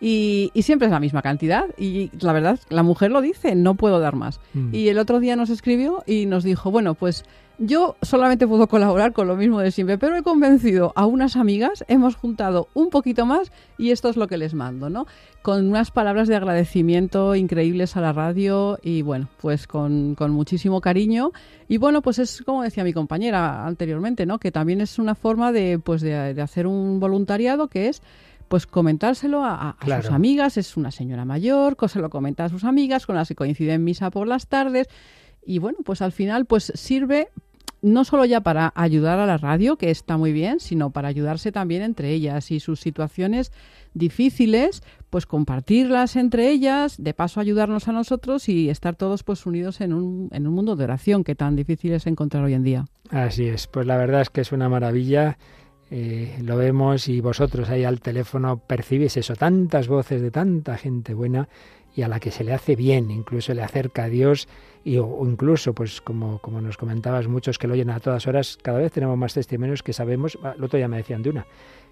y, y, siempre es la misma cantidad. Y la verdad, la mujer lo dice, no puedo dar más. Mm. Y el otro día nos escribió y nos dijo, bueno, pues Yo solamente puedo colaborar con lo mismo de siempre, pero he convencido a unas amigas, hemos juntado un poquito más y esto es lo que les mando, ¿no? Con unas palabras de agradecimiento increíbles a la radio y bueno, pues con, muchísimo cariño. Y bueno, pues es como decía mi compañera anteriormente, ¿no? Que también es una forma de, pues de, hacer un voluntariado que es pues comentárselo a, sus amigas, es una señora mayor, se lo comenta a sus amigas con las que coincide en misa por las tardes y bueno, pues al final pues sirve no solo ya para ayudar a la radio, que está muy bien, sino para ayudarse también entre ellas y sus situaciones difíciles, pues compartirlas entre ellas, de paso ayudarnos a nosotros y estar todos pues unidos en un, en un mundo de oración que tan difícil es encontrar hoy en día. Así es, pues la verdad es que es una maravilla. Eh, lo vemos y vosotros ahí al teléfono percibís eso, tantas voces de tanta gente buena y a la que se le hace bien, incluso le acerca a Dios y, o, incluso, pues como, como nos comentabas, muchos que lo oyen a todas horas, cada vez tenemos más testimonios que sabemos, el otro día me decían de una,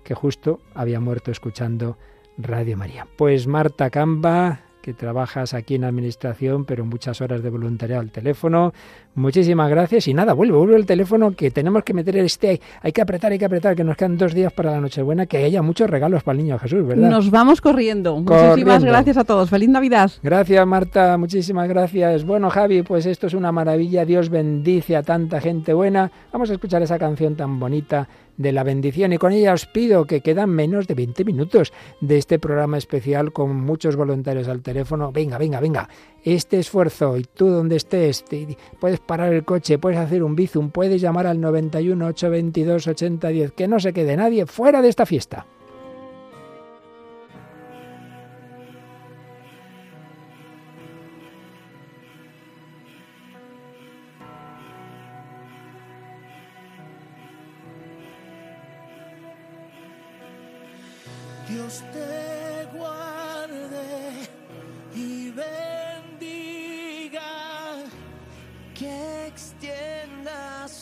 que justo había muerto escuchando Radio María. Pues Marta Camba, que trabajas aquí en administración, pero muchas horas de voluntariado al teléfono. Muchísimas gracias y nada, vuelvo, vuelvo el teléfono que tenemos que meter este, hay que apretar, hay que apretar, que nos quedan dos días para la Nochebuena, que haya muchos regalos para el niño Jesús, ¿verdad? Nos vamos corriendo. Muchísimas gracias a todos. Feliz Navidad. Gracias Marta, muchísimas gracias. Bueno Javi, pues esto es una maravilla. Dios bendice a tanta gente buena. Vamos a escuchar esa canción tan bonita de la bendición. Y con ella os pido que quedan menos de 20 minutos de este programa especial con muchos voluntarios al teléfono. Venga, venga, venga. Este esfuerzo y tú donde estés, puedes parar el coche, puedes hacer un bizum, puedes llamar al 91 822 8010. Que no se quede nadie fuera de esta fiesta.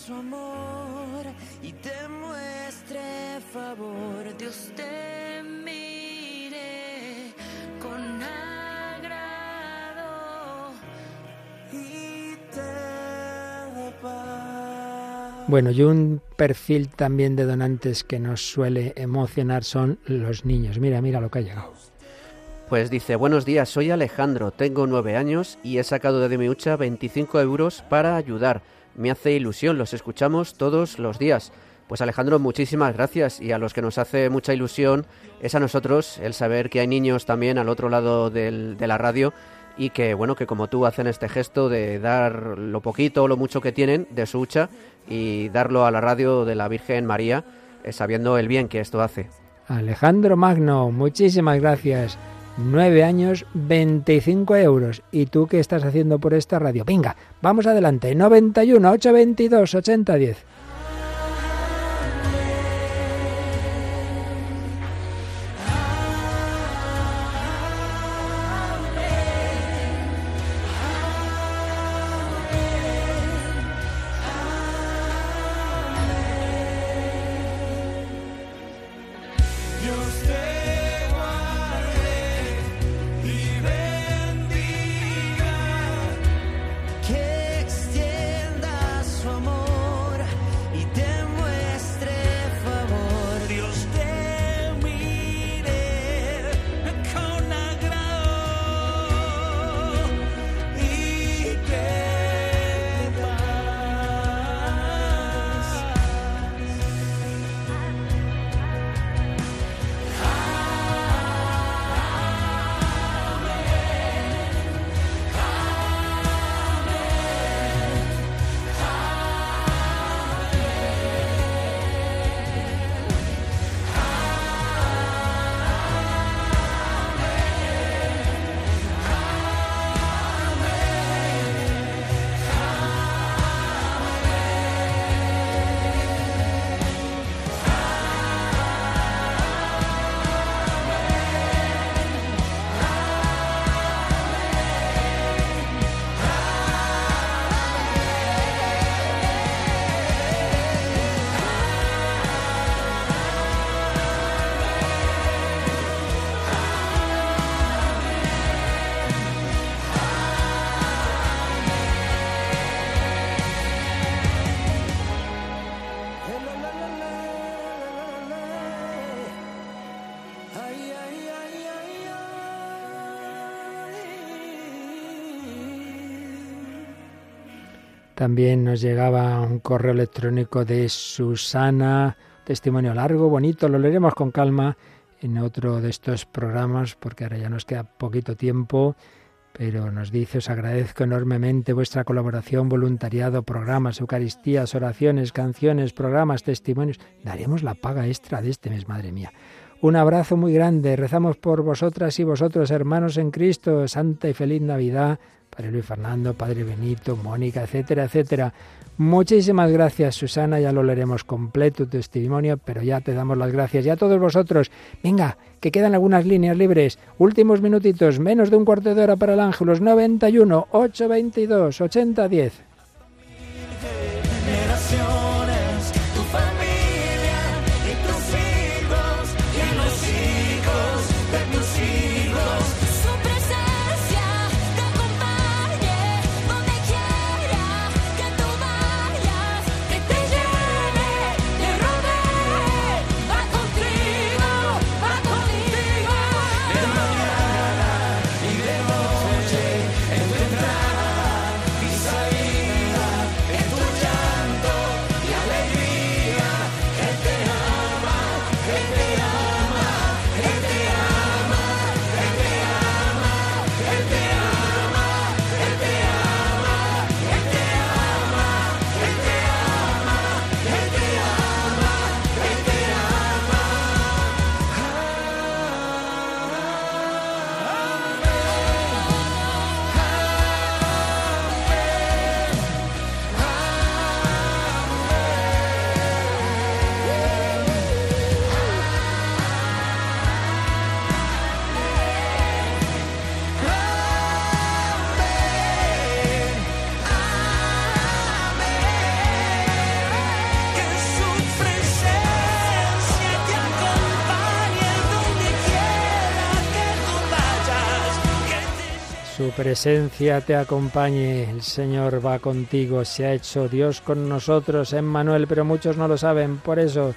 Su amor y te muestre favor. Dios te mire con agrado y te paz. Bueno, y un perfil también de donantes que nos suele emocionar son los niños. Mira, mira lo que ha llegado. Pues dice, buenos días, soy Alejandro, tengo nueve años y he sacado de mi hucha 25 euros para ayudar. Me hace ilusión, los escuchamos todos los días. Pues Alejandro, muchísimas gracias y a los que nos hace mucha ilusión es a nosotros el saber que hay niños también al otro lado de la radio y que bueno que como tú hacen este gesto de dar lo poquito o lo mucho que tienen de su hucha y darlo a la radio de la Virgen María eh, sabiendo el bien que esto hace. Alejandro Magno, muchísimas gracias. Nueve años, 25 euros. ¿Y tú qué estás haciendo por esta radio? Venga, vamos adelante. 91 822 8010. También nos llegaba un correo electrónico de Susana, testimonio largo, bonito, lo leeremos con calma en otro de estos programas porque ahora ya nos queda poquito tiempo, pero nos dice, os agradezco enormemente vuestra colaboración, voluntariado, programas, Eucaristías, oraciones, canciones, programas, testimonios. Daremos la paga extra de este mes, madre mía. Un abrazo muy grande, rezamos por vosotras y vosotros, hermanos en Cristo, Santa y feliz Navidad. Padre Luis Fernando, Padre Benito, Mónica, etcétera, etcétera. Muchísimas gracias, Susana. Ya lo leeremos completo tu testimonio, pero ya te damos las gracias. Y a todos vosotros, venga, que quedan algunas líneas libres. Últimos minutitos, menos de un cuarto de hora para el Ángelos. 91 822 8010. Presencia te acompañe, el Señor va contigo, se ha hecho Dios con nosotros, Emmanuel, pero muchos no lo saben, por eso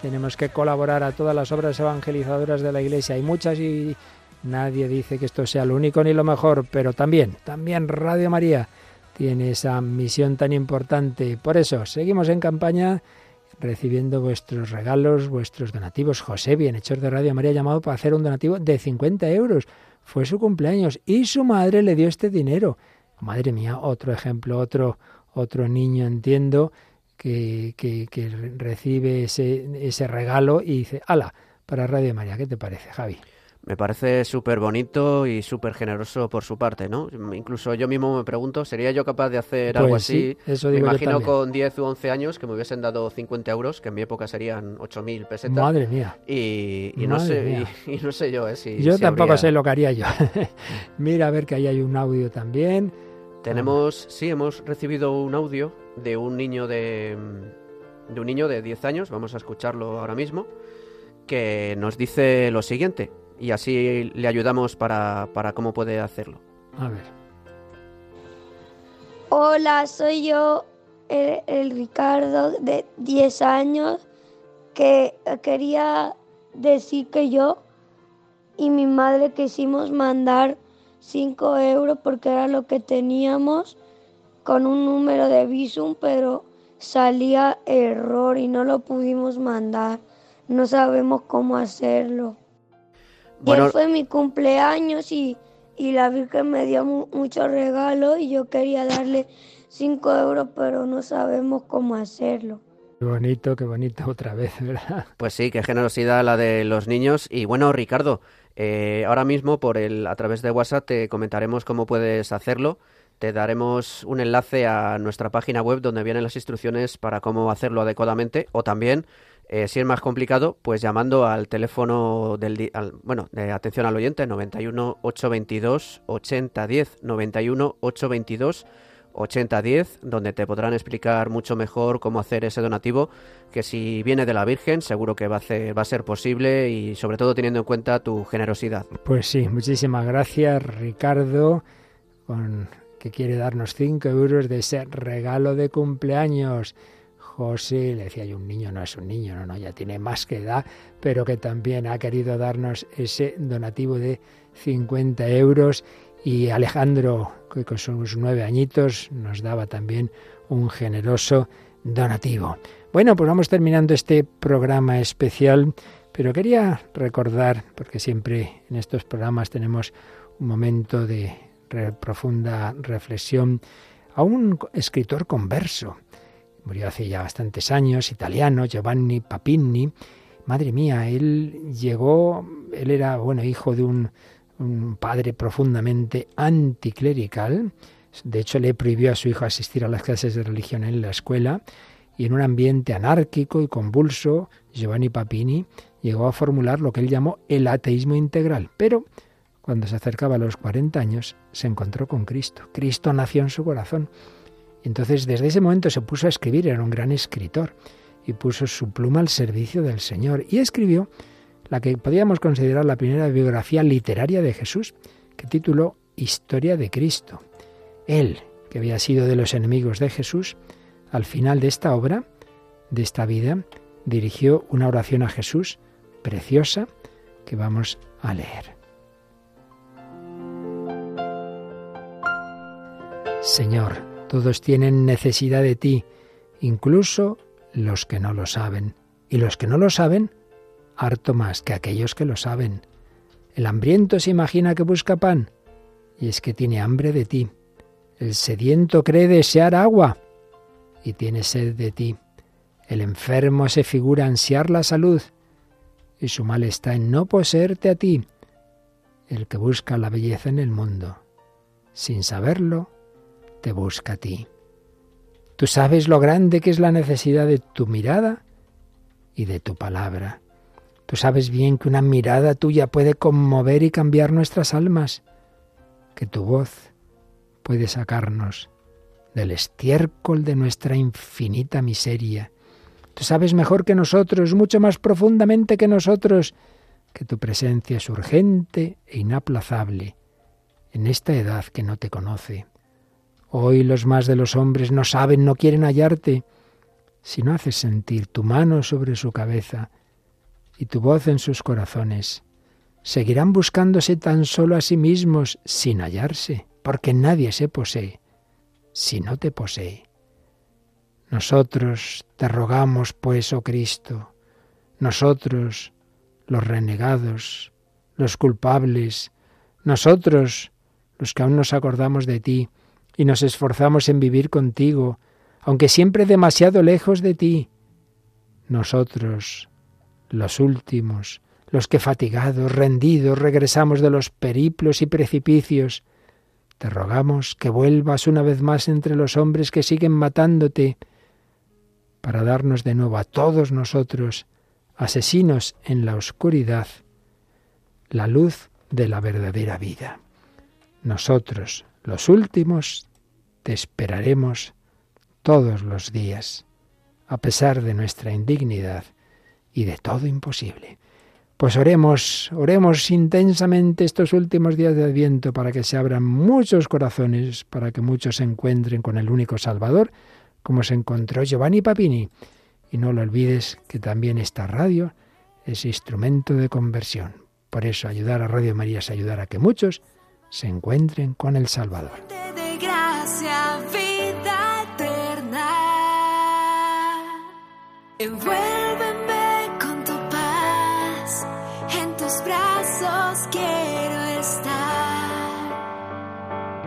tenemos que colaborar a todas las obras evangelizadoras de la Iglesia. Hay muchas y nadie dice que esto sea lo único ni lo mejor, pero también, también Radio María tiene esa misión tan importante. Por eso, seguimos en campaña recibiendo vuestros regalos, vuestros donativos. José, bienhechor de Radio María, llamado para hacer un donativo de 50 euros fue su cumpleaños y su madre le dio este dinero. Madre mía, otro ejemplo, otro, otro niño, entiendo, que, que, que recibe ese, ese regalo y dice, ala, para Radio María, ¿qué te parece, Javi? Me parece súper bonito y súper generoso por su parte, ¿no? Incluso yo mismo me pregunto, ¿sería yo capaz de hacer algo pues así? eso me imagino con 10 u 11 años que me hubiesen dado 50 euros, que en mi época serían 8.000 pesetas. Madre mía. Y, no, sé, y, no sé yo, ¿eh? Si, yo tampoco sé lo que haría yo. Mira, a ver que ahí hay un audio también. Tenemos, sí, hemos recibido un audio de un niño de, de un niño de 10 años, vamos a escucharlo ahora mismo, que nos dice lo siguiente y así le ayudamos para, cómo puede hacerlo. A ver. Hola, soy yo, el, Ricardo de 10 años, que quería decir que yo y mi madre quisimos mandar 5 euros porque era lo que teníamos con un número de Visum, pero salía error y no lo pudimos mandar. No sabemos cómo hacerlo. Bueno, fue mi cumpleaños y, la Virgen me dio muchos regalos y yo quería darle 5 euros, pero no sabemos cómo hacerlo. Qué bonito, qué bonito otra vez, ¿verdad? Pues sí, qué generosidad la de los niños. Y bueno, Ricardo, eh, ahora mismo por el, a través de WhatsApp te comentaremos cómo puedes hacerlo. Te daremos un enlace a nuestra página web donde vienen las instrucciones para cómo hacerlo adecuadamente o también eh, si es más complicado, pues llamando al teléfono del bueno, de atención al oyente 91 822 8010 91 822 8010, donde te podrán explicar mucho mejor cómo hacer ese donativo, que si viene de la Virgen, seguro que va a, ser, va a ser posible y sobre todo teniendo en cuenta tu generosidad. Pues sí, muchísimas gracias Ricardo, con, que quiere darnos 5 euros de ese regalo de cumpleaños. José, le decía yo, un niño no es un niño, no, no, ya tiene más que edad, pero que también ha querido darnos ese donativo de 50 euros y Alejandro, que con sus nueve añitos nos daba también un generoso donativo. Bueno, pues vamos terminando este programa especial, pero quería recordar, porque siempre en estos programas tenemos un momento de profunda reflexión, a un escritor converso. Murió hace ya bastantes años, italiano, Giovanni Papini. Madre mía, él llegó, él era, bueno, hijo de un un padre profundamente anticlerical. De hecho, le prohibió a su hijo asistir a las clases de religión en la escuela y en un ambiente anárquico y convulso, Giovanni Papini llegó a formular lo que él llamó el ateísmo integral. Pero cuando se acercaba a los 40 años, se encontró con Cristo. Cristo nació en su corazón. Entonces, desde ese momento se puso a escribir, era un gran escritor, y puso su pluma al servicio del Señor. Y escribió la que podríamos considerar la primera biografía literaria de Jesús, que tituló Historia de Cristo. Él, que había sido de los enemigos de Jesús, al final de esta obra, de esta vida, dirigió una oración a Jesús preciosa que vamos a leer. Señor, todos tienen necesidad de ti, incluso los que no lo saben. Y los que no lo saben, harto más que aquellos que lo saben. El hambriento se imagina que busca pan, y es que tiene hambre de ti. El sediento cree desear agua, y tiene sed de ti. El enfermo se figura ansiar la salud, y su mal está en no poseerte a ti. El que busca la belleza en el mundo, sin saberlo, te busca a ti. Tú sabes lo grande que es la necesidad de tu mirada y de tu palabra. Tú sabes bien que una mirada tuya puede conmover y cambiar nuestras almas, que tu voz puede sacarnos del estiércol de nuestra infinita miseria. Tú sabes mejor que nosotros, mucho más profundamente que nosotros, que tu presencia es urgente e inaplazable en esta edad que no te conoce. Hoy los más de los hombres no saben, no quieren hallarte. Si no haces sentir tu mano sobre su cabeza, y tu voz en sus corazones. Seguirán buscándose tan solo a sí mismos sin hallarse, porque nadie se posee si no te posee. Nosotros te rogamos, pues, oh Cristo, nosotros, los renegados, los culpables, nosotros, los que aún nos acordamos de ti y nos esforzamos en vivir contigo, aunque siempre demasiado lejos de ti, nosotros, los últimos, los que fatigados, rendidos, regresamos de los periplos y precipicios. Te rogamos que vuelvas una vez más entre los hombres que siguen matándote, para darnos de nuevo a todos nosotros, asesinos en la oscuridad, la luz de la verdadera vida. Nosotros, los últimos, te esperaremos todos los días, a pesar de nuestra indignidad y de todo imposible. Pues oremos, oremos intensamente estos últimos días de Adviento para que se abran muchos corazones, para que muchos se encuentren con el único Salvador, como se encontró Giovanni Papini. Y no lo olvides que también esta radio es instrumento de conversión. Por eso ayudar a Radio María es ayudar a que muchos se encuentren con el Salvador. quiero estar.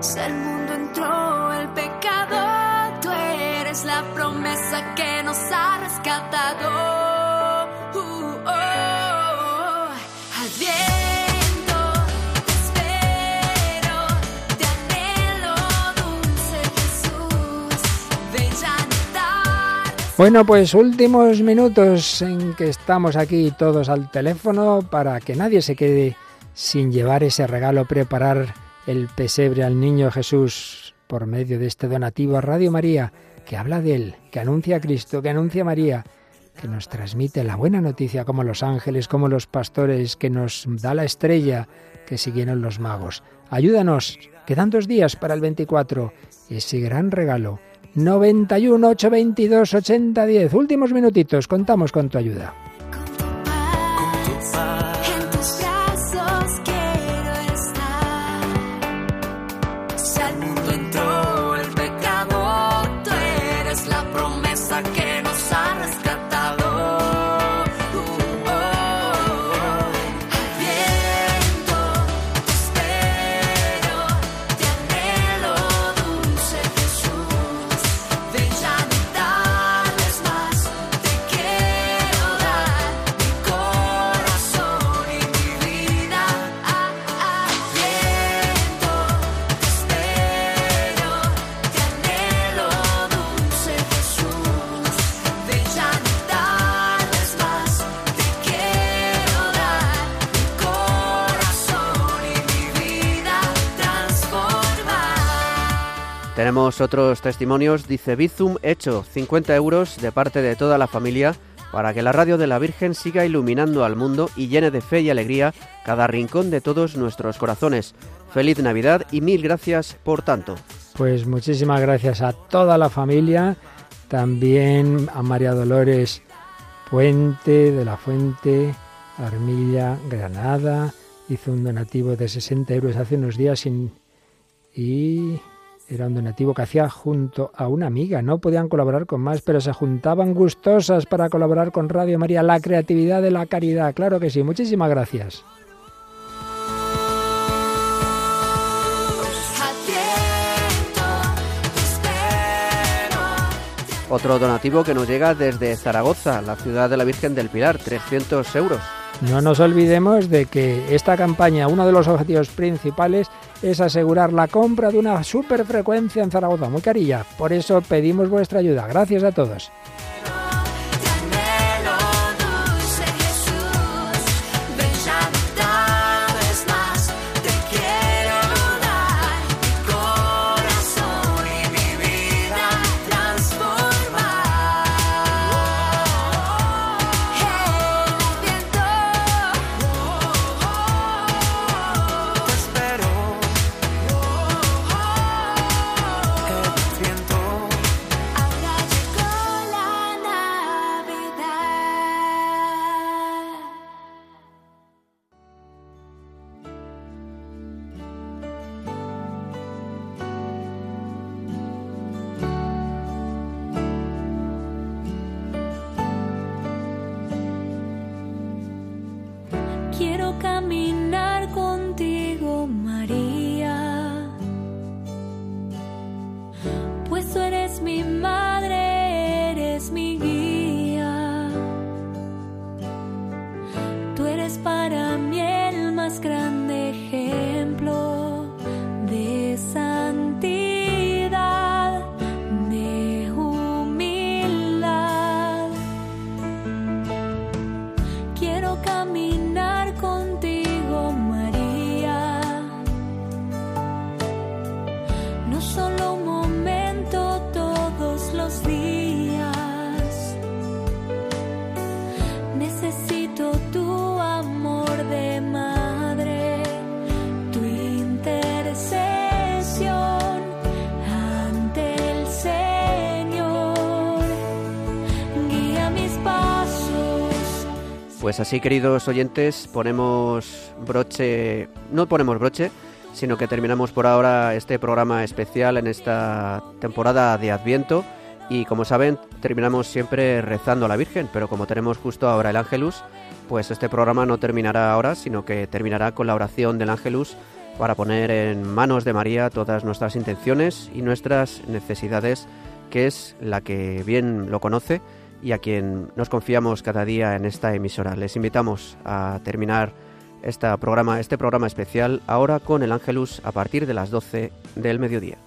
Si al mundo entró el pecado, tú eres la promesa que nos ha rescatado. Bueno, pues últimos minutos en que estamos aquí todos al teléfono para que nadie se quede sin llevar ese regalo, preparar el pesebre al niño Jesús por medio de este donativo a Radio María, que habla de él, que anuncia a Cristo, que anuncia a María, que nos transmite la buena noticia como los ángeles, como los pastores, que nos da la estrella que siguieron los magos. Ayúdanos, quedan dos días para el 24, ese gran regalo. 91 822 8010. Últimos minutitos, contamos con tu ayuda. Tenemos otros testimonios, dice Bizum hecho, 50 euros de parte de toda la familia para que la radio de la Virgen siga iluminando al mundo y llene de fe y alegría cada rincón de todos nuestros corazones. Feliz Navidad y mil gracias por tanto. Pues muchísimas gracias a toda la familia, también a María Dolores Puente de la Fuente, Armilla, Granada, hizo un donativo de 60 euros hace unos días sin- y era un donativo que hacía junto a una amiga. No podían colaborar con más, pero se juntaban gustosas para colaborar con Radio María. La creatividad de la caridad, claro que sí. Muchísimas gracias. Otro donativo que nos llega desde Zaragoza, la ciudad de la Virgen del Pilar, 300 euros. No nos olvidemos de que esta campaña, uno de los objetivos principales es asegurar la compra de una superfrecuencia en Zaragoza, muy carilla. Por eso pedimos vuestra ayuda. Gracias a todos. Pues así, queridos oyentes, ponemos broche, no ponemos broche, sino que terminamos por ahora este programa especial en esta temporada de Adviento. Y como saben, terminamos siempre rezando a la Virgen, pero como tenemos justo ahora el Ángelus, pues este programa no terminará ahora, sino que terminará con la oración del Ángelus para poner en manos de María todas nuestras intenciones y nuestras necesidades, que es la que bien lo conoce y a quien nos confiamos cada día en esta emisora. Les invitamos a terminar esta programa, este programa especial ahora con el Ángelus a partir de las 12 del mediodía.